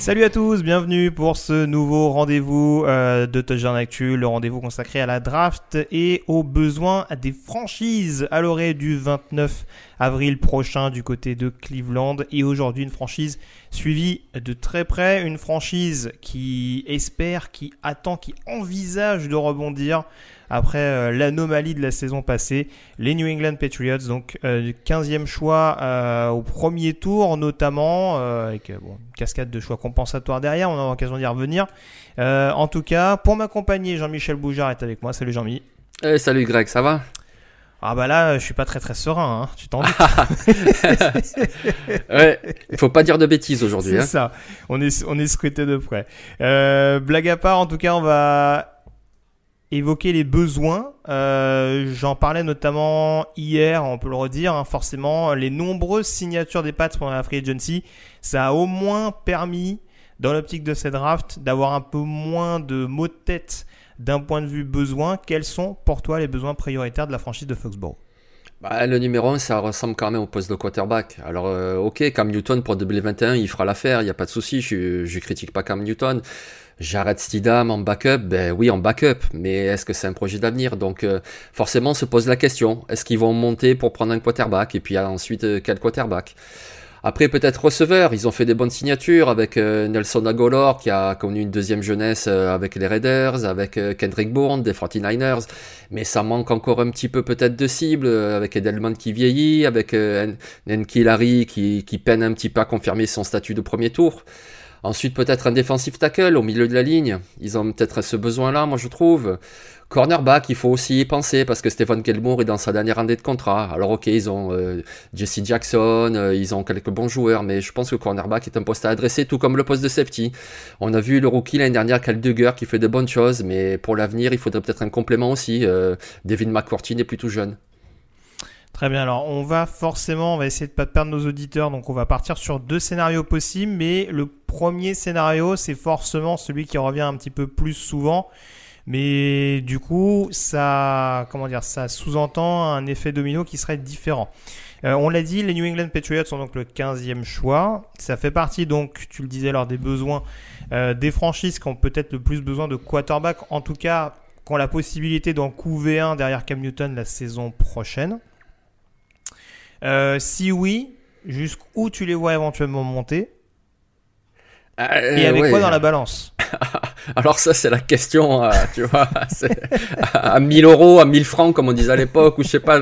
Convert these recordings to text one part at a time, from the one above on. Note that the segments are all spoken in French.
Salut à tous, bienvenue pour ce nouveau rendez-vous euh, de Touchdown Actu, le rendez-vous consacré à la draft et aux besoins des franchises à l'orée du 29 avril prochain du côté de Cleveland. Et aujourd'hui, une franchise suivie de très près, une franchise qui espère, qui attend, qui envisage de rebondir après euh, l'anomalie de la saison passée. Les New England Patriots, donc euh, 15e choix euh, au premier tour notamment, euh, avec une cascade de choix compensatoires derrière, on aura l'occasion d'y revenir. en tout cas, pour m'accompagner, Jean-Michel Boujard est avec moi. Salut Jean-Mi. Eh, salut Greg, ça va? Ah bah là, je suis pas très très serein, hein. tu t'en doutes. ouais, il faut pas dire de bêtises aujourd'hui. C'est hein. ça, on est, on est scruté de près. Euh, blague à part, en tout cas, on va évoquer les besoins. Euh, J'en parlais notamment hier, on peut le redire, hein, forcément, les nombreuses signatures des Pats pendant la Free Agency, ça a au moins permis, dans l'optique de cette draft, d'avoir un peu moins de mots de tête d'un point de vue besoin. Quels sont pour toi les besoins prioritaires de la franchise de Foxborough? Bah, le numéro 1, ça ressemble quand même au poste de quarterback. Alors, euh, ok, Cam Newton pour 2021, il fera l'affaire, il n'y a pas de souci, je, critique pas Cam Newton. J'arrête Stidham en backup, ben oui, en backup, mais est-ce que c'est un projet d'avenir? Donc, euh, forcément, on se pose la question est-ce qu'ils vont monter pour prendre un quarterback Et puis ensuite, euh, quel quarterback? Après, peut-être receveur, ils ont fait des bonnes signatures avec euh, Nelson Agolor qui a connu une deuxième jeunesse euh, avec les Raiders, avec euh, Kendrick Bourne des 49ers, mais ça manque encore un petit peu peut-être de cible avec Edelman qui vieillit, avec Nenki Larry qui, qui peine un petit peu à confirmer son statut de premier tour. Ensuite, peut-être un défensif tackle au milieu de la ligne. Ils ont peut-être ce besoin-là, moi je trouve. Cornerback, il faut aussi y penser parce que Stephen Gilmour est dans sa dernière année de contrat. Alors ok, ils ont euh, Jesse Jackson, euh, ils ont quelques bons joueurs, mais je pense que cornerback est un poste à adresser, tout comme le poste de safety. On a vu le rookie l'année dernière, Cal qui fait de bonnes choses, mais pour l'avenir, il faudrait peut-être un complément aussi. Euh, Devin McCourty est plutôt jeune. Très bien, alors on va forcément, on va essayer de pas perdre nos auditeurs, donc on va partir sur deux scénarios possibles, mais le premier scénario, c'est forcément celui qui revient un petit peu plus souvent. Mais du coup, ça, comment dire, ça sous-entend un effet domino qui serait différent. Euh, on l'a dit, les New England Patriots sont donc le 15e choix. Ça fait partie donc, tu le disais, lors des besoins euh, des franchises qui ont peut-être le plus besoin de quarterback, en tout cas, qui ont la possibilité d'en couver un derrière Cam Newton la saison prochaine. Euh, si oui, jusqu'où tu les vois éventuellement monter Euh, Et avec ouais. quoi dans la balance Alors ça c'est la question, euh, tu vois, à 1000 euros, à 1000 francs comme on disait à l'époque, ou je sais pas,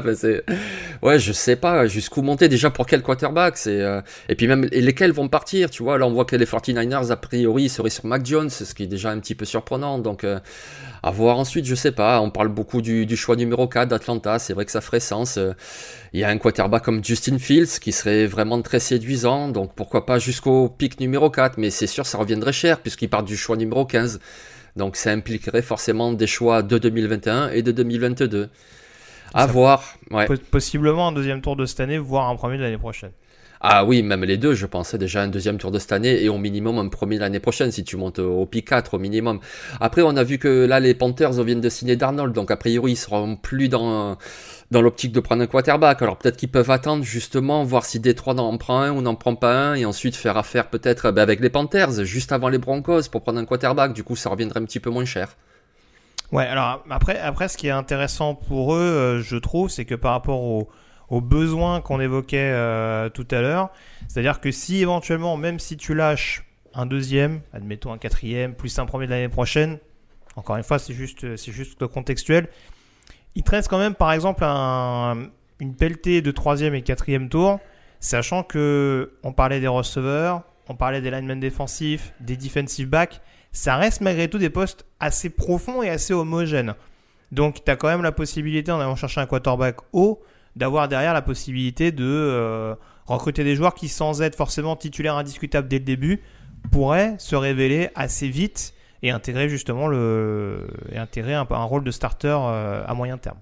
ouais, je sais pas jusqu'où monter. Déjà pour quel quarterback, c'est, euh, et puis même et lesquels vont partir, tu vois. Là on voit que les 49ers a priori seraient sur Mac Jones, ce qui est déjà un petit peu surprenant. Donc euh, à voir ensuite, je sais pas. On parle beaucoup du, du choix numéro 4 d'Atlanta, c'est vrai que ça ferait sens. Euh, Il y a un quarterback comme Justin Fields qui serait vraiment très séduisant, donc pourquoi pas jusqu'au pic numéro 4, mais c'est sûr ça reviendrait cher puisqu'il part du choix numéro 15. Donc ça impliquerait forcément des choix de 2021 et de 2022. À Ça- voir. Ouais. Poss- Possiblement un deuxième tour de cette année, voire un premier de l'année prochaine. Ah oui, même les deux, je pensais déjà un deuxième tour de cette année et au minimum un premier l'année prochaine si tu montes au pic 4 au minimum. Après, on a vu que là, les Panthers viennent de signer Darnold, donc a priori, ils seront plus dans, dans l'optique de prendre un quarterback. Alors peut-être qu'ils peuvent attendre justement, voir si Détroit en prend un ou n'en prend pas un et ensuite faire affaire peut-être ben, avec les Panthers juste avant les Broncos pour prendre un quarterback. Du coup, ça reviendrait un petit peu moins cher. Ouais, alors après, après, ce qui est intéressant pour eux, euh, je trouve, c'est que par rapport aux, besoins qu'on évoquait euh, tout à l'heure, c'est-à-dire que si éventuellement, même si tu lâches un deuxième, admettons un quatrième, plus un premier de l'année prochaine, encore une fois, c'est juste, c'est juste contextuel, il te reste quand même, par exemple, un, une pelletée de troisième et quatrième tour, sachant que on parlait des receveurs, on parlait des linemen défensifs, des defensive backs ça reste malgré tout des postes assez profonds et assez homogènes. Donc tu as quand même la possibilité, en allant chercher un quarterback haut, d'avoir derrière la possibilité de euh, recruter des joueurs qui, sans être forcément titulaires indiscutables dès le début, pourraient se révéler assez vite et intégrer justement le, et intégrer un, rôle de starter euh, à moyen terme.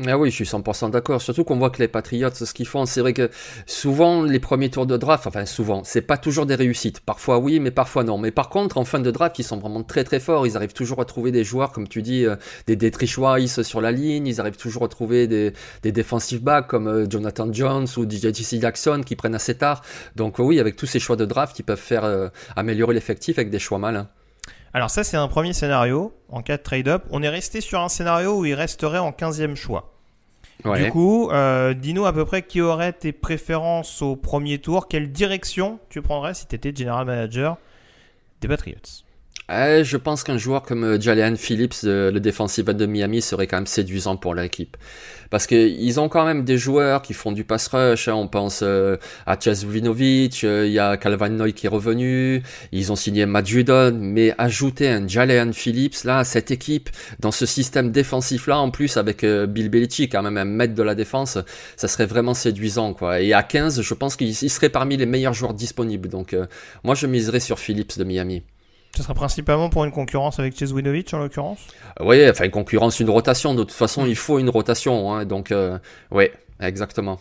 Ah oui, je suis 100% d'accord. Surtout qu'on voit que les Patriots, ce qu'ils font, c'est vrai que souvent les premiers tours de draft, enfin souvent, c'est pas toujours des réussites. Parfois oui, mais parfois non. Mais par contre, en fin de draft, ils sont vraiment très très forts. Ils arrivent toujours à trouver des joueurs, comme tu dis, euh, des Dietrich Weiss sur la ligne. Ils arrivent toujours à trouver des, des defensive backs comme euh, Jonathan Jones ou DJ Jackson qui prennent assez tard. Donc oui, avec tous ces choix de draft, ils peuvent faire euh, améliorer l'effectif avec des choix malins. Alors ça, c'est un premier scénario en cas de trade-up. On est resté sur un scénario où il resterait en 15e choix. Du coup, euh, dis-nous à peu près qui aurait tes préférences au premier tour. Quelle direction tu prendrais si tu étais general manager des Patriots? Eh, je pense qu'un joueur comme euh, Jalen Phillips, euh, le défensif de Miami, serait quand même séduisant pour l'équipe. Parce qu'ils ont quand même des joueurs qui font du pass rush. Hein. On pense euh, à Chaz Vinovic, il y a Calvin Noy qui est revenu. Ils ont signé Matt Judon. Mais ajouter un Jalen Phillips, là, cette équipe, dans ce système défensif-là, en plus avec Bill Belichick, quand même un maître de la défense, ça serait vraiment séduisant. quoi. Et à 15, je pense qu'il serait parmi les meilleurs joueurs disponibles. Donc moi, je miserais sur Phillips de Miami. Ce sera principalement pour une concurrence avec Chase Winovich en l'occurrence Oui, enfin une concurrence, une rotation. De toute façon, il faut une rotation. Hein, donc, euh, oui, exactement.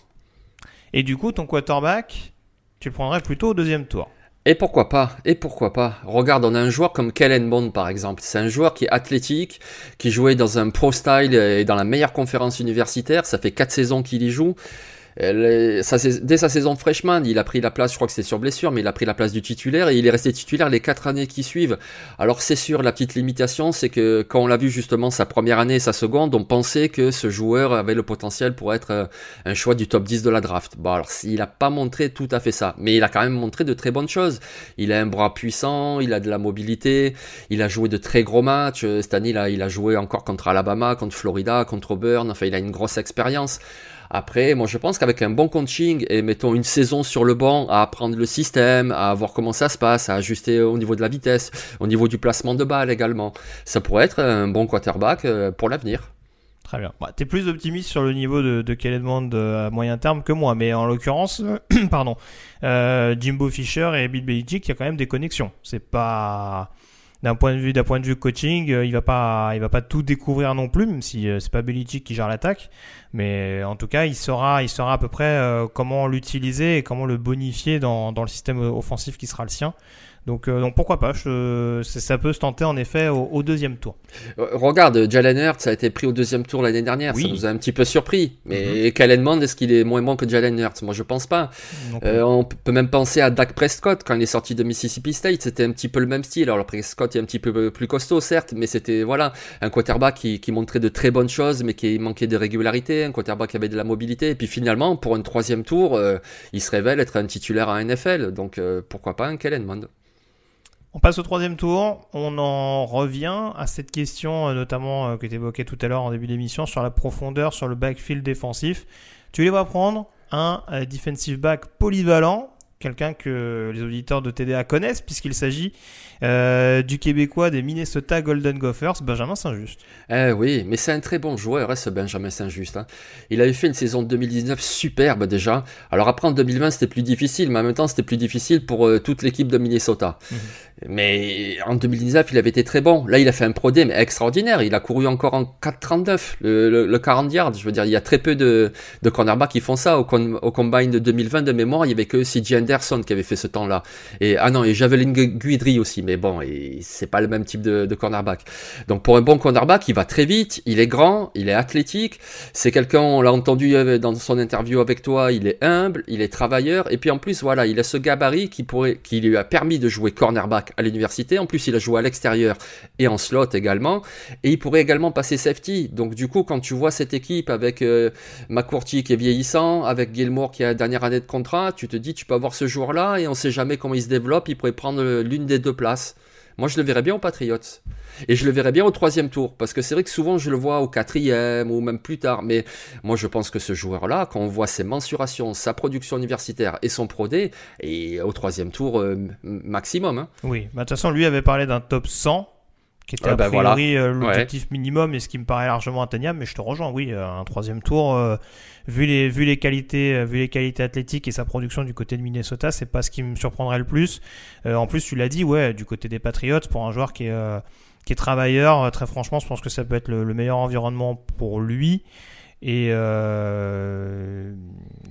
Et du coup, ton quarterback, tu le prendrais plutôt au deuxième tour et pourquoi pas Et pourquoi pas Regarde, on a un joueur comme Kellen Bond par exemple. C'est un joueur qui est athlétique, qui jouait dans un pro style et dans la meilleure conférence universitaire. Ça fait quatre saisons qu'il y joue dès sa saison freshman, il a pris la place, je crois que c'est sur blessure, mais il a pris la place du titulaire et il est resté titulaire les quatre années qui suivent. Alors c'est sûr, la petite limitation, c'est que quand on l'a vu justement sa première année et sa seconde, on pensait que ce joueur avait le potentiel pour être euh, un choix du top 10 de la draft. Bon alors il n'a pas montré tout à fait ça, mais il a quand même montré de très bonnes choses. Il a un bras puissant, il a de la mobilité, il a joué de très gros matchs. Euh, cette année, il a, il a joué encore contre Alabama, contre Florida, contre Auburn, enfin il a une grosse expérience. Après, moi je pense qu'avec un bon coaching et mettons une saison sur le banc à apprendre le système, à voir comment ça se passe, à ajuster au niveau de la vitesse, au niveau du placement de balle également, ça pourrait être un bon quarterback euh, pour l'avenir. Très bien. Bah, plus optimiste sur le niveau de, de euh, à moyen terme que moi, mais en l'occurrence, pardon, euh, Jimbo Fisher et Bill Belichick, il y a quand même des connexions. C'est pas d'un point de vue d'un point de vue coaching, euh, il va pas il va pas tout découvrir non plus, même si euh, c'est pas Belichick qui gère l'attaque, mais en tout cas il saura il saura à peu près euh, comment l'utiliser et comment le bonifier dans, dans le système offensif qui sera le sien. Donc, euh, donc pourquoi pas Ça peut se tenter en effet au, deuxième tour. Euh, regarde, Jalen Hurts a été pris au deuxième tour l'année dernière. Ça nous a un petit peu surpris. Mais mm -hmm. est-ce qu'il est moins bon que Jalen Hurts? Moi, je pense pas. Euh, on peut même penser à Dak Prescott quand il est sorti de Mississippi State. C'était un petit peu le même style. Alors, Prescott est un petit peu plus costaud, certes, mais c'était voilà un quarterback qui, qui, montrait de très bonnes choses, mais qui manquait de régularité. Un quarterback qui avait de la mobilité. Et puis finalement, pour un troisième tour, il se révèle être un titulaire à NFL. Donc, pourquoi pas un Kellen Mond? On passe au troisième tour. On en revient à cette question, euh, notamment euh, que tu évoquais tout à l'heure en début d'émission, sur la profondeur, sur le backfield défensif. Tu les vas prendre un euh, defensive back polyvalent quelqu'un que les auditeurs de TDA connaissent, puisqu'il s'agit euh, du Québécois des Minnesota Golden Gophers, Benjamin Saint-Just. Eh oui, mais c'est un très bon joueur, hein, ce Benjamin Saint-Just. Hein. Il avait fait une saison de 2019 superbe déjà. Alors après en 2020 c'était plus difficile, mais en même temps c'était plus difficile pour euh, toute l'équipe de Minnesota. Mhm. Mais en 2019, il avait été très bon. Là, il a fait un Pro mais extraordinaire. Il a couru encore en 4,39, le, le, 40 yards. Je veux dire, il y a très peu de, de cornerbacks qui font ça. Au, au combine de 2020 de mémoire, il y avait que CJ Anderson qui avait fait ce temps-là. Et ah non, et Javelin Guidry aussi. Mais bon, c'est pas le même type de, de cornerback. Donc pour un bon cornerback, il va très vite. Il est grand, il est athlétique. C'est quelqu'un, on l'a entendu euh, dans son interview avec toi. Il est humble, il est travailleur. Et puis en plus, voilà, il a ce gabarit qui pourrait, qui lui a permis de jouer cornerback à l'université. En plus, il a joué à l'extérieur et en slot également. Et il pourrait également passer safety. Donc, du coup, quand tu vois cette équipe avec euh, McCourty qui est vieillissant, avec Gilmore qui a la dernière année de contrat, tu te dis, tu peux avoir ce joueur-là et on sait jamais comment il se développe. Il pourrait prendre euh, l'une des deux places. Moi, je le verrais bien aux Patriots. Et je le verrais bien au troisième tour, parce que c'est vrai que souvent je le vois au quatrième ou même plus tard. Mais moi je pense que ce joueur-là, quand on voit ses mensurations, sa production universitaire et son prodé, et au troisième tour euh, maximum. Hein. Oui, bah, de toute façon lui avait parlé d'un top 100 qui était a bah, priori euh, l'objectif minimum et ce qui me paraît largement atteignable. Mais je te rejoins, oui, euh, un troisième tour, vu les vu les qualités, vu les qualités athlétiques et sa production du côté de Minnesota, c'est pas ce qui me surprendrait le plus. en plus, tu l'as dit, ouais, du côté des Patriots, pour un joueur qui est qui est travailleur. Euh, très franchement, je pense que ça peut être le, meilleur environnement pour lui. Et, euh,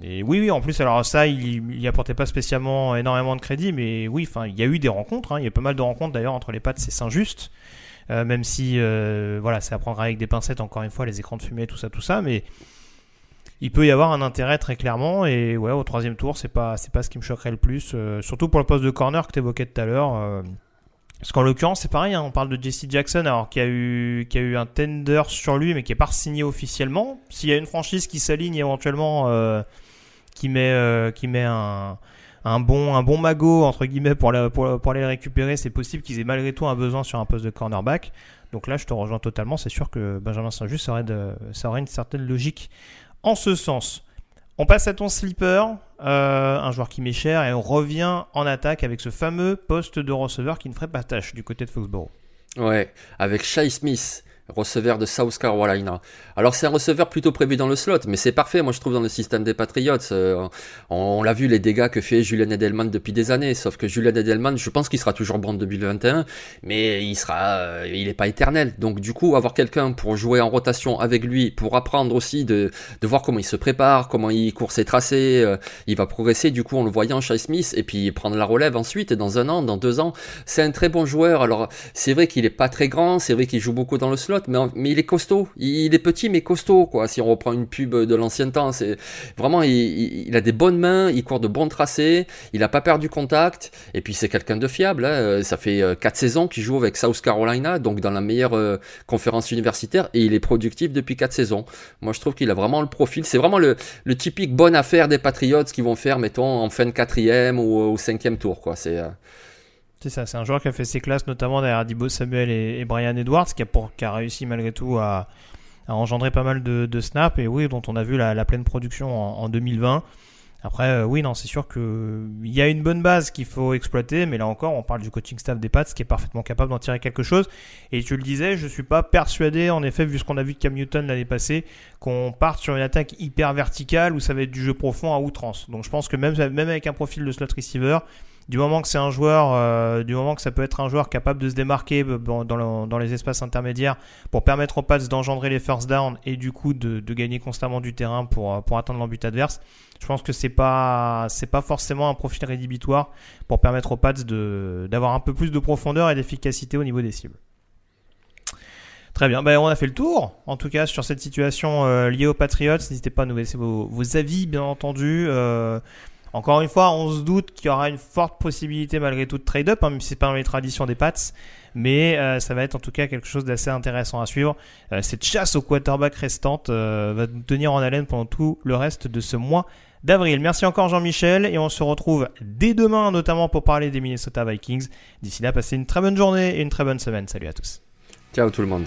et, oui, oui, en plus, alors ça, il n'y apportait pas spécialement énormément de crédit, mais oui, enfin, il y a eu des rencontres. Hein. il y a pas mal de rencontres d'ailleurs entre les pattes, c'est Saint-Just. Euh, même si, voilà, c'est à prendre avec des pincettes, encore une fois, les écrans de fumée, tout ça, tout ça, mais il peut y avoir un intérêt très clairement. Et ouais, au troisième tour, c'est pas, c'est pas ce qui me choquerait le plus, surtout pour le poste de corner que tu évoquais tout à l'heure. Parce qu'en l'occurrence, c'est pareil, hein, on parle de Jesse Jackson, alors qu'il a eu, qui a eu un tender sur lui, mais qui n'est pas signé officiellement. S'il y a une franchise qui s'aligne éventuellement, euh, qui met, euh, qui met un, un, bon, un bon magot, entre guillemets, pour, pour, pour aller le récupérer, c'est possible qu'ils aient malgré tout un besoin sur un poste de cornerback. Donc là, je te rejoins totalement. C'est sûr que Benjamin Saint-Just, aurait ça aurait une certaine logique en ce sens. On passe à ton slipper, euh, un joueur qui m'est cher, et on revient en attaque avec ce fameux poste de receveur qui ne ferait pas tâche du côté de Foxborough. Ouais, avec Shai Smith receveur de South Carolina. Alors c'est un receveur plutôt prévu dans le slot, mais c'est parfait, moi je trouve dans le système des Patriots. Euh, on, l'a vu les dégâts que fait Julian Edelman depuis des années, sauf que Julian Edelman, je pense qu'il sera toujours bon en 2021, mais il sera, euh, il n'est pas éternel. Donc du coup, avoir quelqu'un pour jouer en rotation avec lui, pour apprendre aussi de, voir comment il se prépare, comment il court ses tracés, euh, il va progresser du coup en le voyant chez Smith et puis prendre la relève ensuite dans un an, dans deux ans. C'est un très bon joueur. Alors c'est vrai qu'il est pas très grand, c'est vrai qu'il joue beaucoup dans le slot mais, il est costaud. Il, est petit, mais costaud, quoi. Si on reprend une pub de l'ancien temps, c'est vraiment, il, a des bonnes mains, il court de bons tracés, il a pas perdu contact, et puis c'est quelqu'un de fiable. Hein. Ça fait 4 euh, saisons qu'il joue avec South Carolina, donc dans la meilleure euh, conférence universitaire, et il est productif depuis 4 saisons. Moi, je trouve qu'il a vraiment le profil. C'est vraiment le, typique bonne affaire des Patriots qui vont faire, mettons, en fin de quatrième ou au cinquième tour, quoi. C'est euh, c'est ça, c'est un joueur qui a fait ses classes notamment derrière Dibo Samuel et, Brian Edwards, qui a, pour, qui a, réussi malgré tout à, engendrer pas mal de, de, snaps, et oui, dont on a vu la, pleine production en, en 2020. Après, euh, oui, non, c'est sûr qu'il y a une bonne base qu'il faut exploiter, mais là encore, on parle du coaching staff des Pats qui est parfaitement capable d'en tirer quelque chose. Et tu le disais, je suis pas persuadé, en effet, vu ce qu'on a vu de Cam Newton l'année passée, qu'on parte sur une attaque hyper verticale où ça va être du jeu profond à outrance. Donc je pense que même, même avec un profil de slot receiver, du moment que c'est un joueur, euh, du moment que ça peut être un joueur capable de se démarquer euh, dans, les espaces intermédiaires pour permettre aux Pats d'engendrer les first downs et du coup de, gagner constamment du terrain pour, euh, pour atteindre l'embut adverse, je pense que c'est pas c'est pas forcément un profil rédhibitoire pour permettre aux Pats d'avoir un peu plus de profondeur et d'efficacité au niveau des cibles. Très bien, ben, on a fait le tour, en tout cas, sur cette situation liée aux Patriots. N'hésitez pas à nous laisser vos, avis, bien entendu. Encore une fois, on se doute qu'il y aura une forte possibilité malgré tout de trade-up, hein, même si c'est pas dans les traditions des Pats. Mais euh, ça va être en tout cas quelque chose d'assez intéressant à suivre. Euh, cette chasse au quarterback restante euh, va nous tenir en haleine pendant tout le reste de ce mois d'avril. Merci encore Jean-Michel et on se retrouve dès demain notamment pour parler des Minnesota Vikings. D'ici là, passez une très bonne journée et une très bonne semaine. Salut à tous. Ciao tout le monde.